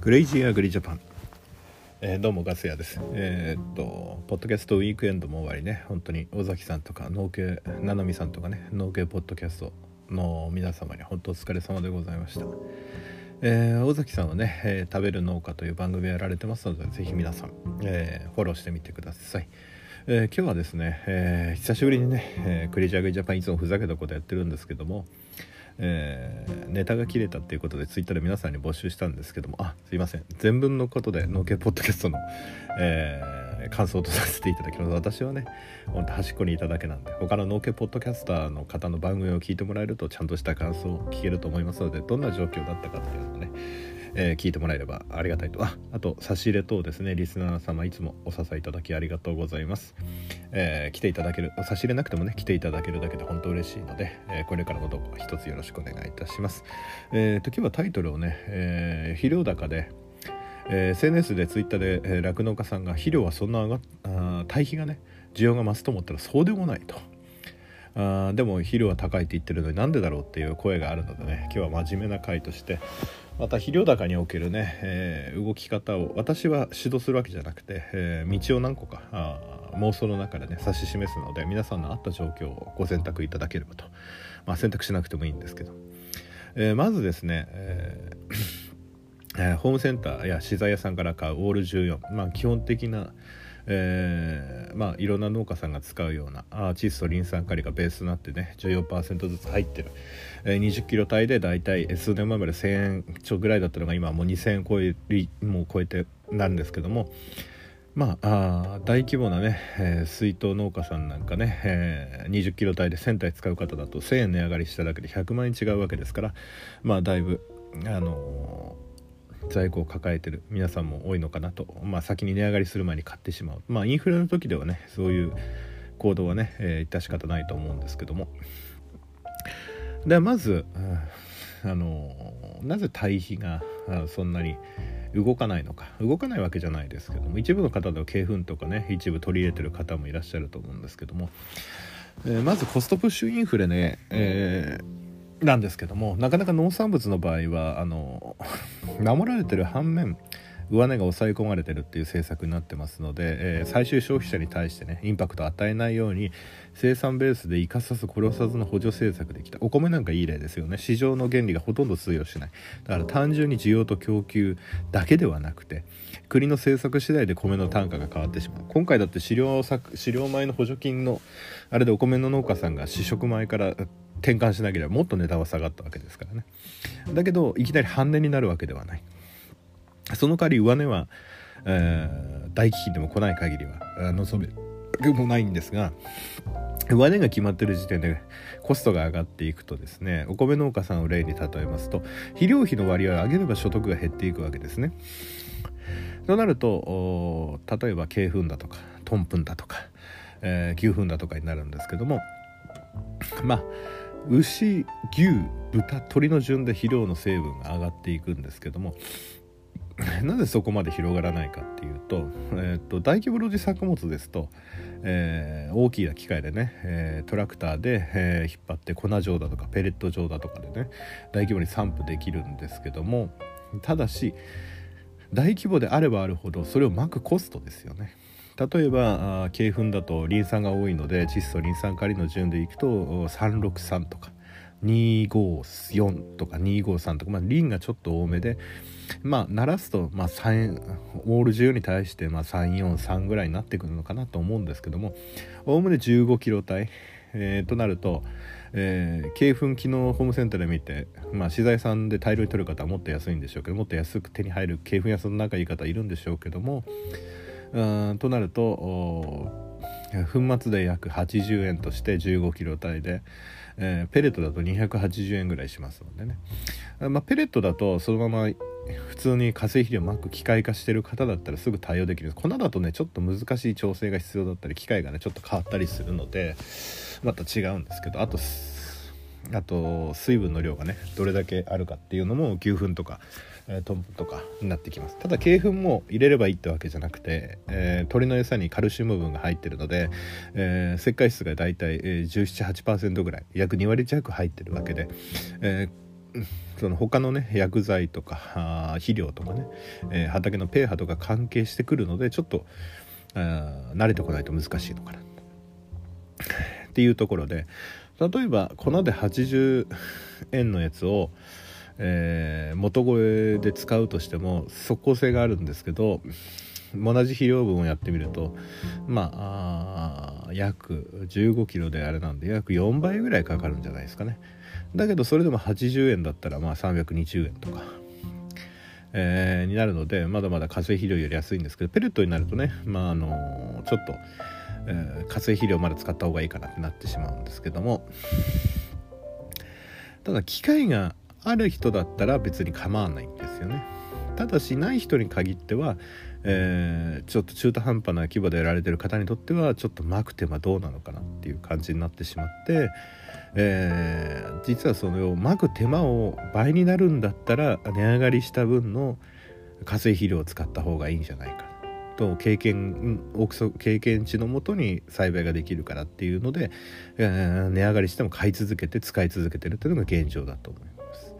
クレイジーアグリジャパン、えー、どうもガス屋です。えー、っとポッドキャストウィークエンドも終わりね。本当に尾崎さんとか農系ななみさんとかね農系ポッドキャストの皆様に本当お疲れ様でございました。えー、尾崎さんはね、えー、食べる農家という番組をやられてますのでぜひ皆さん、えー、フォローしてみてください、え今日はですね、え久しぶりにね、えクレイジーアグリジャパンいつもふざけたことやってるんですけどもえー、ネタが切れたっていうことでツイッターで皆さんに募集したんですけどもあすいません。全文のことで農家ポッドキャストの、えー、感想とさせていただきます。私はねほんと端っこにいただけなんで他の農家ポッドキャスターの方の番組を聞いてもらえるとちゃんとした感想を聞けると思いますのでどんな状況だったかっていうのをねえー、聞いてもらえればありがたいと。ああと差し入れ等ですね。リスナー様いつもお支えいただきありがとうございます、えー、来ていただける差し入れなくてもね来ていただけるだけで本当嬉しいので、えー、これからもどうか一つよろしくお願いいたします。えー、と今日はタイトルをね、え、肥料高でえ、SNS でツイッターで酪農、えー、家さんが肥料はそんな上があ堆肥がね需要が増すと思ったらそうでもないと。あでも肥料は高いって言ってるのになんでだろうっていう声があるのでね今日は真面目な回としてまた肥料高におけるね、えー、動き方を私は指導するわけじゃなくて、えー、道を何個かあ妄想の中でね指し示すので皆さんのあった状況をご選択いただければと、まあ、選択しなくてもいいんですけど、えー、まずですね、えー、ホームセンターや資材屋さんから買うオール14、まあ、基本的なえー、まあいろんな農家さんが使うようなアーチストリン酸カリがベースになってね14%ずつ入ってる、えー、20キロ帯でだいたい数年前まで1000円ちょぐらいだったのが今はもう2000円超えもう超えてなんですけどもまああ大規模なね、えー、水筒農家さんなんかね、えー、20キロ帯で1000体使う方だと1000円値上がりしただけで100万円違うわけですからまあだいぶあのー在庫を抱えてる皆さんも多いのかなと、まあ、先に値上がりする前に買ってしまう、まあ、インフレの時ではねそういう行動はね、えー、致し方ないと思うんですけども。ではまず、あのなぜ対比がそんなに動かないのか。動かないわけじゃないですけども一部の方では鶏粉とかね一部取り入れてる方もいらっしゃると思うんですけども、えー、まずコストプッシュインフレね、えーなんですけどもなかなか農産物の場合はあの 守られてる反面上値が抑え込まれてるっていう政策になってますので、えー、最終消費者に対してねインパクトを与えないように生産ベースで生かさず殺さずの補助政策できた。お米なんかいい例ですよね。市場の原理がほとんど通用しない。だから単純に需要と供給だけではなくて国の政策次第で米の単価が変わってしまう。今回だって飼料飼料米の補助金のあれでお米の農家さんが試食米から転換しなければもっと値段は下がったわけですからね。だけどいきなり半値になるわけではない。その代わり上値は、えー、大飢饉でも来ない限りは望めもないんですが上値が決まってる時点でコストが上がっていくとですねお米農家さんを例に例えますと肥料費の割合を上げれば所得が減っていくわけですね。となると例えば鶏粉だとかトンプンだとか、えー、牛糞だとかになるんですけどもまあ牛牛豚鳥の順で肥料の成分が上がっていくんですけども なぜそこまで広がらないかっていうと,、えーと、大規模露地作物ですと、えー、大きな機械でね、えー、トラクターで、えー、引っ張って粉状だとかペレット状だとかでね大規模に散布できるんですけどもただし大規模であればあるほどそれをまくコストですよね。例えば鶏粉だとリン酸が多いので窒素リン酸カリの順でいくと363とか254とか253とか、まあ、リンがちょっと多めでまあ鳴らすと、まあ、3オール10に対して、まあ、343ぐらいになってくるのかなと思うんですけどもおおむね15キロ帯、えー、となると、えー、粉機能ホームセンターで見て、まあ、資材さんで大量に取る方はもっと安いんでしょうけどもっと安く手に入る鶏粉屋さんの仲いい方いるんでしょうけどもうんとなると粉末で約80円として15キロ帯で、えー、ペレットだと280円ぐらいしますのでね、まあ、ペレットだとそのまま普通に化成肥料をまく機械化してる方だったらすぐ対応できる粉だとねちょっと難しい調整が必要だったり機械がねちょっと変わったりするのでまた違うんですけどあとあと水分の量がねどれだけあるかっていうのも牛糞とか、えー、トンプとかになってきます。ただ鶏粉も入れればいいってわけじゃなくて、えー、鶏の餌にカルシウム分が入ってるので、えー、石灰質がだいたい、えー、178%ぐらい約2割弱入ってるわけで、えーその他のね薬剤とか肥料とかね、えー、畑の pH とか関係してくるのでちょっと慣れてこないと難しいのかな。っていうところで例えば粉で80円のやつを、えー、元声で使うとしても即効性があるんですけど同じ肥料分をやってみるとまあ約15キロであれなんで約4倍ぐらいかかるんじゃないですかね。だけどそれでも80円だったらまあ320円とか、えー、になるのでまだまだ化成肥料より安いんですけどペレットになるとねまああのちょっと、え、化成肥料まだ使った方がいいかなってなってしまうんですけども。ただ機械がある人だったら別に構わないんですよね。ただしない人に限ってはえー、ちょっと中途半端な規模でやられてる方にとってはちょっとまく手間どうなのかなっていう感じになってしまって、えー、実はそのまく手間を倍になるんだったら値上がりした分の化成肥料を使った方がいいんじゃないかと経験経験値のもとに栽培ができるからっていうので、えー、値上がりしても買い続けて使い続けてるというのが現状だと思います。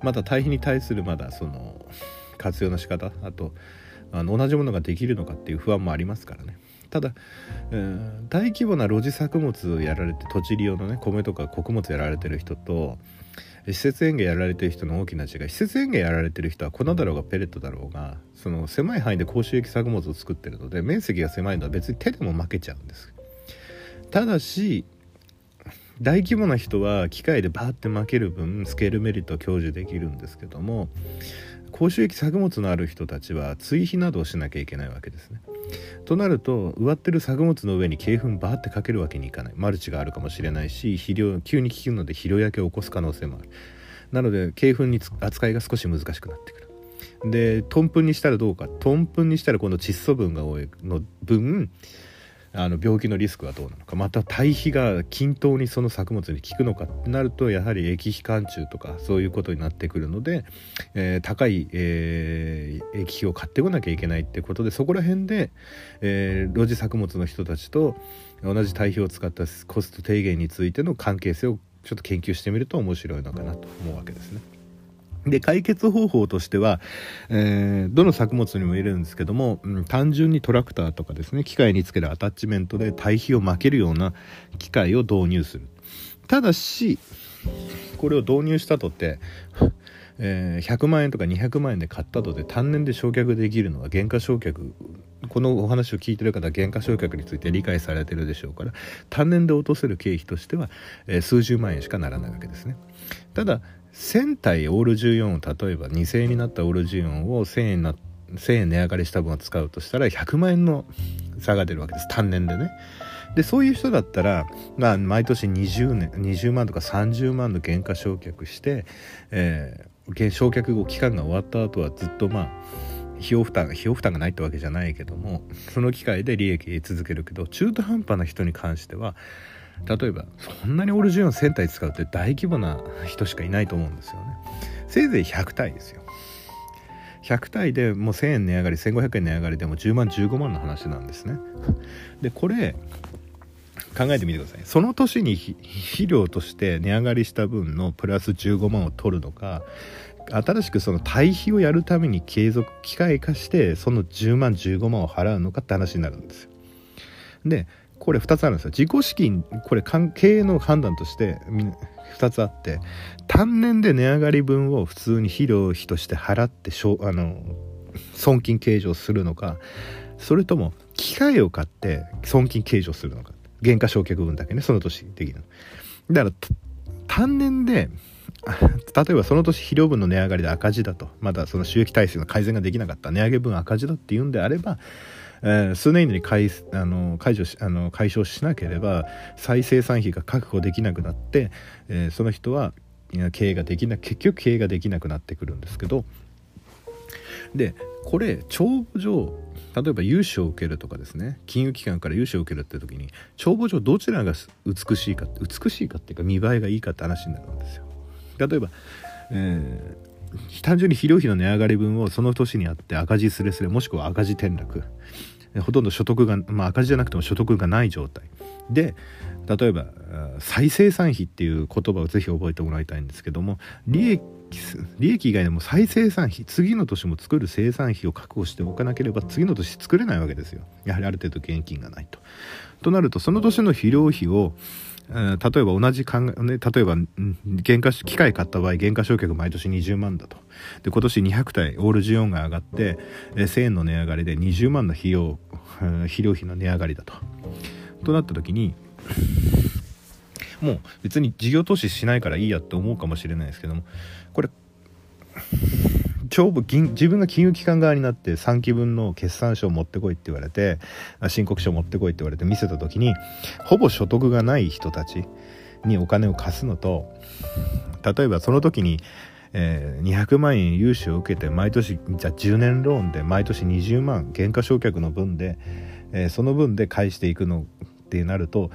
まだ堆肥に対するまだその活用の仕方あとあの同じものができるのかっていう不安もありますからねただ、えー、大規模な露地作物をやられて土地利用のね米とか穀物やられてる人と施設園芸やられてる人の大きな違い施設園芸やられてる人は粉だろうがペレットだろうがその狭い範囲で高収益作物を作ってるので面積が狭いのは別に手でも負けちゃうんですただし大規模な人は機械でバーって負ける分スケールメリットを享受できるんですけども高収益作物のある人たちは追肥などをしなきゃいけないわけですね。となると植わってる作物の上に鶏粉バーってかけるわけにいかない。マルチがあるかもしれないし肥料急に効くので肥料焼けを起こす可能性もある。なので鶏粉に扱いが少し難しくなってくる。でトンプンにしたらどうか。トンプンにしたらこの窒素分が多いの分あの病気のリスクはどうなのかまた堆肥が均等にその作物に効くのかってなるとやはり液肥貫中とかそういうことになってくるので、えー、高い、えー、液肥を買ってこなきゃいけないってことでそこら辺で、えー、露地作物の人たちと同じ堆肥を使ったコスト低減についての関係性をちょっと研究してみると面白いのかなと思うわけですね。で解決方法としては、えー、どの作物にも入れるんですけども、うん、単純にトラクターとかですね機械につけるアタッチメントで堆肥を巻けるような機械を導入する。ただしこれを導入したとってえー、100万円とか200万円で買ったとで単年で焼却できるのは原価償却このお話を聞いてる方は原価償却について理解されてるでしょうから単年で落とせる経費としては、えー、数十万円しかならないわけですね。ただ1000体オール14を例えば2000円になったオール14を1000円な1000円値上がりした分を使うとしたら100万円の差が出るわけです。単年でね。でそういう人だったら、まあ、毎年20年20万とか30万の原価償却して、えー、償却後期間が終わった後はずっとまあ費用負担費用負担がないってわけじゃないけどもその機会で利益得続けるけど中途半端な人に関しては例えばそんなにオールジオン1000体使うって大規模な人しかいないと思うんですよね。せいぜい100体ですよ。100体でもう1000円値上がり1500円値上がりでも10万15万の話なんですね。でこれ考えてみてください。その年に肥料として値上がりした分のプラス15万を取るのか新しくその対比をやるために継続機械化してその10万15万を払うのかって話になるんですよ。でこれ2つあるんですよ。自己資金これ経営の判断として2つあって単年で値上がり分を普通に肥料費として払ってあの損金計上するのかそれとも機械を買って損金計上するのか。原価償却分だけねその年できるだから単年で例えばその年肥料分の値上がりで赤字だと。まだその収益体制の改善ができなかった。値上げ分赤字だっていうんであればえー、数年以内に解あの解除しあの解消しなければ再生産費が確保できなくなって、えー、その人は経営ができな結局経営ができなくなってくるんですけどでこれ帳簿上例えば融資を受けるとかですね金融機関から融資を受けるって時に帳簿上どちらが美しいか美しいかっていうか見栄えがいいかって話になるんですよ。例えば、えー、単純に肥料費の値上がり分をその年にあって赤字すれすれもしくは赤字転落。ほとんど所得が、まあ、赤字じゃなくても所得がない状態。で例えば再生産費っていう言葉をぜひ覚えてもらいたいんですけども利益利益以外でも再生産費次の年も作る生産費を確保しておかなければ次の年作れないわけですよ。やはりある程度現金がないと。となるとその年の肥料費を例えば同じ考え、ね、例えば原価機械買った場合原価償却毎年20万だとで今年200体オール需要が上がってえ1000円の値上がりで20万の費用肥料費の値上がりだと。となった時にもう別に事業投資しないからいいやって思うかもしれないですけどもこれ長部自分が金融機関側になって3期分の決算書を持ってこいって言われて申告書を持ってこいって言われて見せた時にほぼ所得がない人たちにお金を貸すのと例えばその時に、えー、200万円融資を受けて毎年じゃあ10年ローンで毎年20万減価償却の分で、えー、その分で返していくのってなると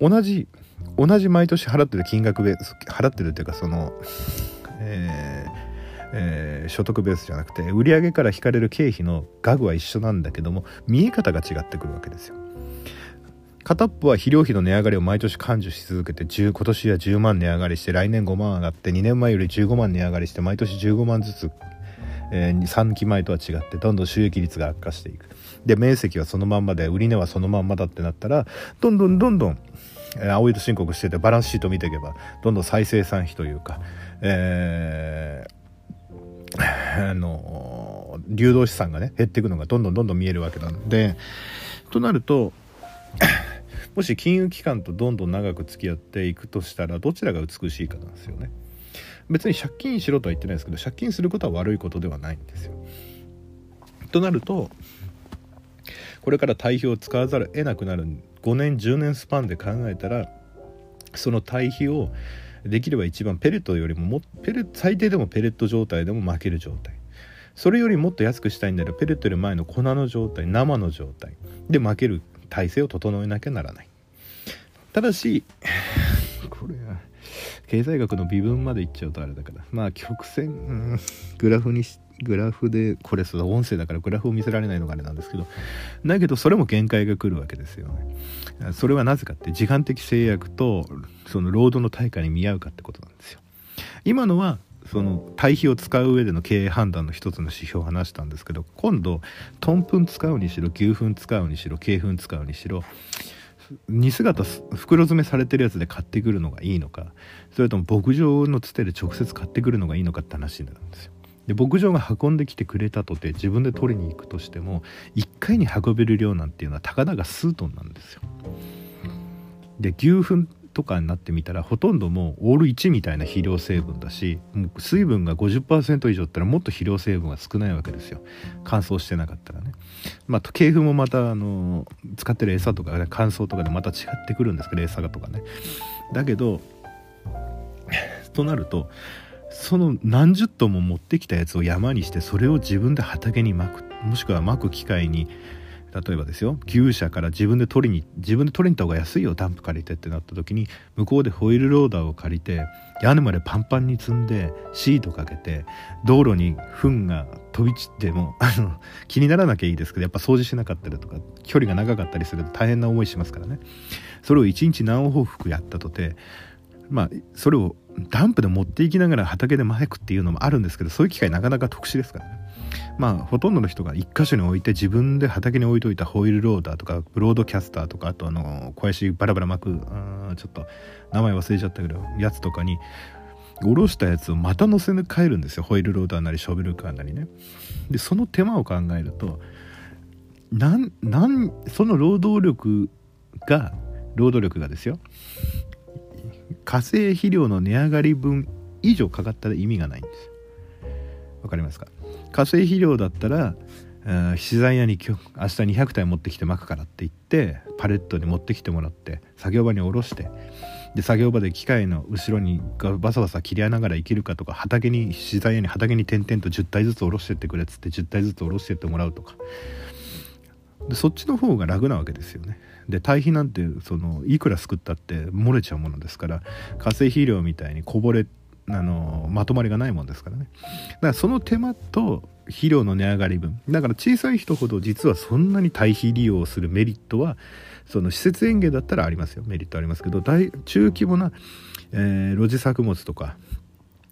同じ同じ毎年払ってる金額で払ってるっていうかその、えーえー、所得ベースじゃなくて売上から引かれる経費の額は一緒なんだけども見え方が違ってくるわけですよ。片っぽは肥料費の値上がりを毎年感受し続けて今年は10万値上がりして来年5万上がって2年前より15万値上がりして毎年15万ずつ、えー、3期前とは違ってどんどん収益率が悪化していくで面積はそのまんまで売値はそのまんまだってなったらどんどんどんどん青色申告しててバランスシート見ていけばどんどん再生産費というか、え、あの流動資産がね減っていくのがどんどんどんどん見えるわけなんでとなると もし金融機関とどんどん長く付き合っていくとしたらどちらが美しいかなんですよね。別に借金しろとは言ってないですけど借金することは悪いことではないんですよ。となるとこれから対比を使わざるを得なくなる。5年10年スパンで考えたらその対比をできれば一番ペレットよりももペレ最低でもペレット状態でも負ける状態。それよりもっと安くしたいんだらペレットより前の粉の状態生の状態。で負ける体制を整えなきゃならない。ただし これは経済学の微分までいっちゃうとあれだから。まあ曲線、うん、グラフにしグラフでこれそ音声だからグラフを見せられないのがあれなんですけどだけどそれも限界が来るわけですよね。それはなぜかって時間的制約とその労働の対価に見合うかってことなんですよ。今のはその対比を使う上での経営判断の一つの指標を話したんですけど今度トンプン使うにしろ牛糞使うにしろ鶏糞使うにしろ荷姿袋詰めされてるやつで買ってくるのがいいのかそれとも牧場のつてで直接買ってくるのがいいのかって話になるんですよ。で牧場が運んできてくれたとて自分で取りに行くとしても1回に運べる量なんていうのはたかだが数トンなんですよ。で牛糞とかになってみたらほとんどもうオール1みたいな肥料成分だしもう水分が50%以上ったらもっと肥料成分が少ないわけですよ。乾燥してなかったらね。まあ鶏粉もまたあの使ってる餌とか、ね、乾燥とかでまた違ってくるんですけど餌がとかね。だけどとなるとその何十トンも持ってきたやつを山にしてそれを自分で畑にまくもしくはまく機械に例えばですよ牛舎から自分で取りに自分で取りに行った方が安いよダンプ借りてってなった時に向こうでホイールローダーを借りて屋根までパンパンに積んでシートかけて道路に糞が飛び散っても 気にならなきゃいいですけどやっぱ掃除しなかったりとか距離が長かったりすると大変な思いしますからね。それを1日何往復やったとてまあそれをダンプで持っていきながら畑でマイクっていうのもあるんですけどそういう機会なかなか特殊ですからね。まあほとんどの人が一箇所に置いて自分で畑に置いといたホイールローダーとかブロードキャスターとかあとあの小石バラバラ巻くちょっと名前忘れちゃったけどやつとかに下ろしたやつをまた乗せ替えるんですよ。ホイールローダーなりショベルカーなりね。でその手間を考えるとなんなんその労働力が労働力がですよ。化成肥料の値上がり分以上かかったら意味がないんですよわかりますか化成肥料だったら資材屋に今日明日200体持ってきてまくからって言ってパレットに持ってきてもらって作業場に下ろしてで作業場で機械の後ろにバサバサ切り合いながら生きるかとか畑に資材屋に畑に点々と10体ずつ下ろしてってくれっつって10体ずつ下ろしてってもらうとかでそっちの方が楽なわけですよねで堆肥なんてそのいくらすくったって漏れちゃうものですから化成肥料みたいにこぼれあのまとまりがないもんですからね。だからその手間と肥料の値上がり分。だから小さい人ほど実はそんなに堆肥利用するメリットはその施設園芸だったらありますよ。メリットありますけど大中規模な、えー、露地作物とか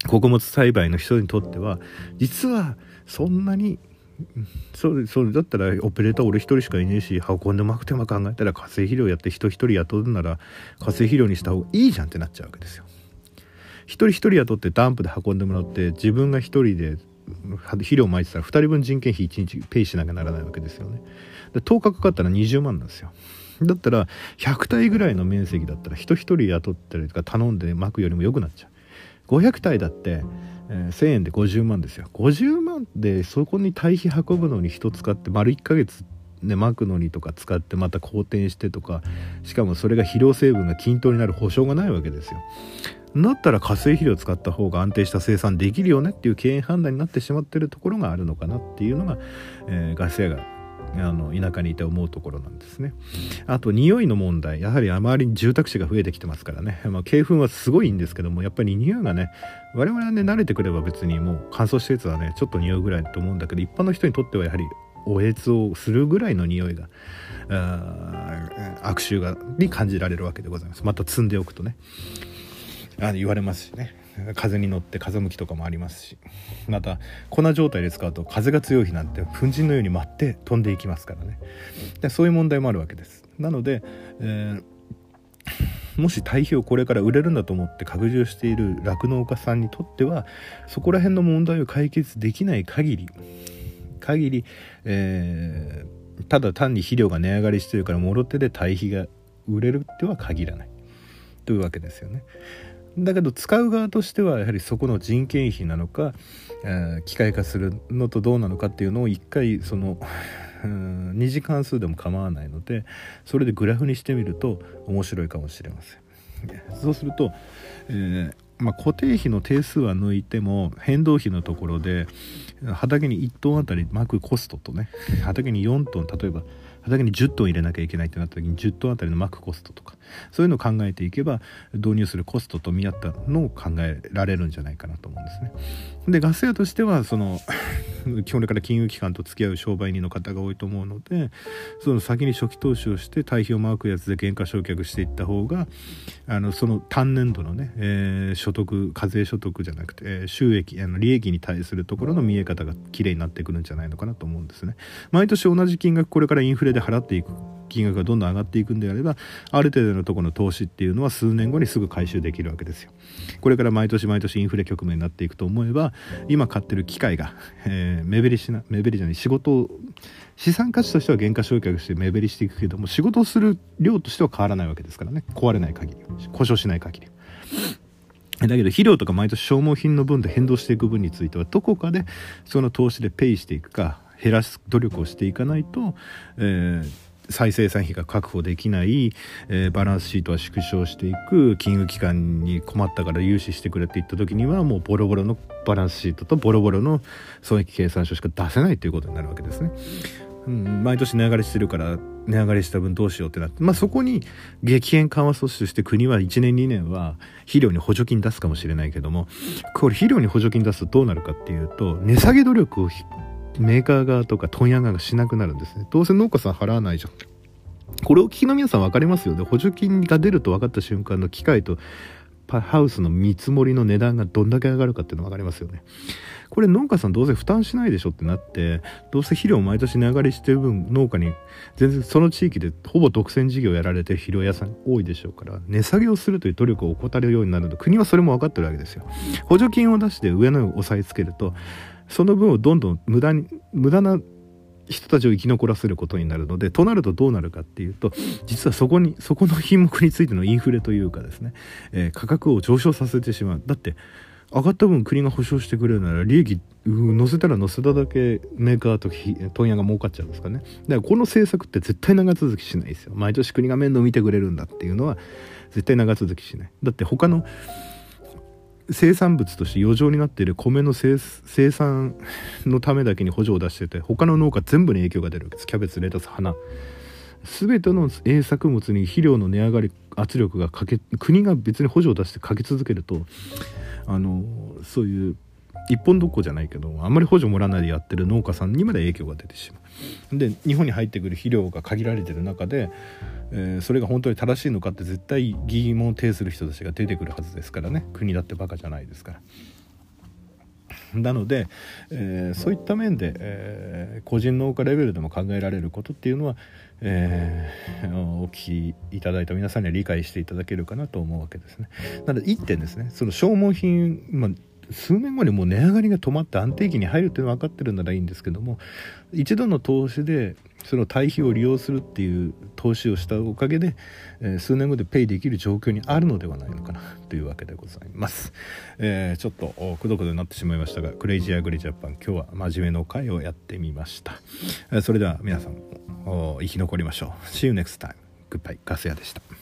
穀物栽培の人にとっては実はそんなにそれそれだったらオペレーター俺一人しかいねえし運んでまく手間考えたら化成肥料やって人一人雇うなら化成肥料にした方がいいじゃんってなっちゃうわけですよ。一人一人雇ってダンプで運んでもらって自分が一人で肥料をまいてたら2人分人件費1日ペイしなきゃならないわけですよね。で10日かかったら20万なんですよ。だったら100体ぐらいの面積だったら人一人雇ったりとか頼んで巻くよりも良くなっちゃう。500体だってえー、1,000円で50万ですよ50万でそこに堆肥運ぶのに人使って丸1ヶ月ね、巻くのにとか使ってまた好転してとかしかもそれが肥料成分が均等になる保証がないわけですよ。だったら化成肥料を使った方が安定した生産できるよねっていう経営判断になってしまってるところがあるのかなっていうのが、えー、ガス屋があの田舎にいて思うところなんですね。あと匂いの問題やはり周りに住宅地が増えてきてますからね、まあ、鶏粉はすごいんですけどもやっぱり匂いがね我々はね慣れてくれば別にもう乾燥したやつはねちょっと匂うぐらいと思うんだけど一般の人にとってはやはりおえつをするぐらいの匂いが悪臭がに感じられるわけでございます。また積んでおくとね。あの言われますしね。風に乗って風向きとかもありますしまた粉状態で使うと風が強い日なんて粉塵のように舞って飛んでいきますからね。でそういう問題もあるわけです。なので、えー、もし堆肥をこれから売れるんだと思って拡充している酪農家さんにとってはそこら辺の問題を解決できない限り限り、えー、ただ単に肥料が値上がりしてるからもろ手で堆肥が売れるっては限らない。というわけですよね。だけど使う側としてはやはりそこの人件費なのか、えー、機械化するのとどうなのかっていうのを一回その2次関数でも構わないのでそれでグラフにしてみると面白いかもしれません。そうすると、えーまあ、固定費の定数は抜いても変動費のところで畑に1トンあたり巻くコストとね畑に4トン例えば畑に10トン入れなきゃいけないってなった時に10トンあたりの巻くコストとかそういうのを考えていけば導入するコストと見合ったのを考えられるんじゃないかなと思うんですね。でガス屋としてはその 基本から金融機関と付き合う商売人の方が多いと思うのでその先に初期投資をして対比をマークやつで減価償却していった方があのその単年度のね、えー、所得課税所得じゃなくて、えー、収益あの利益に対するところの見え方がきれいになってくるんじゃないのかなと思うんですね。毎年同じ金額これからインフレで払っていく金額がどんどん上がっていくんであればある程度のところの投資っていうのは数年後にすぐ回収できるわけですよ。これから毎年毎年インフレ局面になっていくと思えば今買ってる機械が、えー、目減りしな目減りじゃない仕事を資産価値としては減価償却して目減りしていくけども仕事をする量としては変わらないわけですからね壊れない限り故障しない限り。だけど肥料とか毎年消耗品の分で変動していく分についてはどこかでその投資でペイしていくか減らす努力をしていかないと、えー、再生産費が確保できない、えー、バランスシートは縮小していく金融機関に困ったから融資してくれって言った時にはもうボロボロのバランスシートとボロボロの損益計算書しか出せないということになるわけですね。うん、毎年値上がりしてるから値上がりした分どうしようってなって、まあ、そこに激変緩和措置として国は1年2年は肥料に補助金出すかもしれないけどもこれ肥料に補助金出すとどうなるかっていうと値下げ努力をメーカー側とか問屋側がしなくなるんですね。どうせ農家さん払わないじゃん。これを聞きの皆さん分かりますよね。補助金が出ると分かった瞬間の機械とハウスの見積もりの値段がどんだけ上がるかっていうの分かりますよね。これ農家さんどうせ負担しないでしょってなってどうせ肥料毎年値上がりしてる分農家に全然その地域でほぼ独占事業やられてる肥料屋さん多いでしょうから値下げをするという努力を怠るようになると国はそれも分かってるわけですよ。補助金を出して上のを押さえつけるとその分をどんどん無駄に無駄な人たちを生き残らせることになるのでとなるとどうなるかっていうと実はそこにそこの品目についてのインフレというかですね、えー、価格を上昇させてしまう。だって上がった分国が保証してくれるなら利益乗せたら乗せただけメーカーと問屋が儲かっちゃうんですかね。だからこの政策って絶対長続きしないですよ。毎年国が面倒見てくれるんだっていうのは絶対長続きしない。だって他の生産物として余剰になっている米の生産のためだけに補助を出してて他の農家全部に影響が出るわけです。キャベツレタス花。全ての営作物に肥料の値上がり圧力がかけ国が別に補助を出してかけ続けるとあのそういう一本どこじゃないけどあんまり補助もらわないでやってる農家さんにまで影響が出てしまう。で日本に入ってくる肥料が限られてる中で、えー、それが本当に正しいのかって絶対疑問を呈する人たちが出てくるはずですからね国だってバカじゃないですから。なので、えー、そういった面で、えー、個人農家レベルでも考えられることっていうのは、えー、お聞きいただいた皆さんには理解していただけるかなと思うわけですね。なので1点ですねその消耗品、まあ数年後にもう値上がりが止まって安定期に入るっていうのは分かってるならいいんですけども一度の投資でその対比を利用するっていう投資をしたおかげで、え、数年後でペイできる状況にあるのではないのかなというわけでございます、えー、ちょっとくどくどになってしまいましたがクレイジーアグリジャパン今日は真面目の回をやってみました、え、それでは皆さん生き残りましょう。See you next time. Goodbye. ガス屋でした。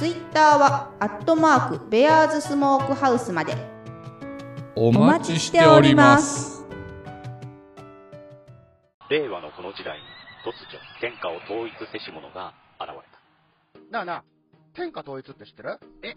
ツイッターは、アットマーク、ベアーズスモークハウスまで。お待ちしております。令和のこの時代に、突如、天下を統一せし者が現れた。なあなあ、天下統一って知ってる？え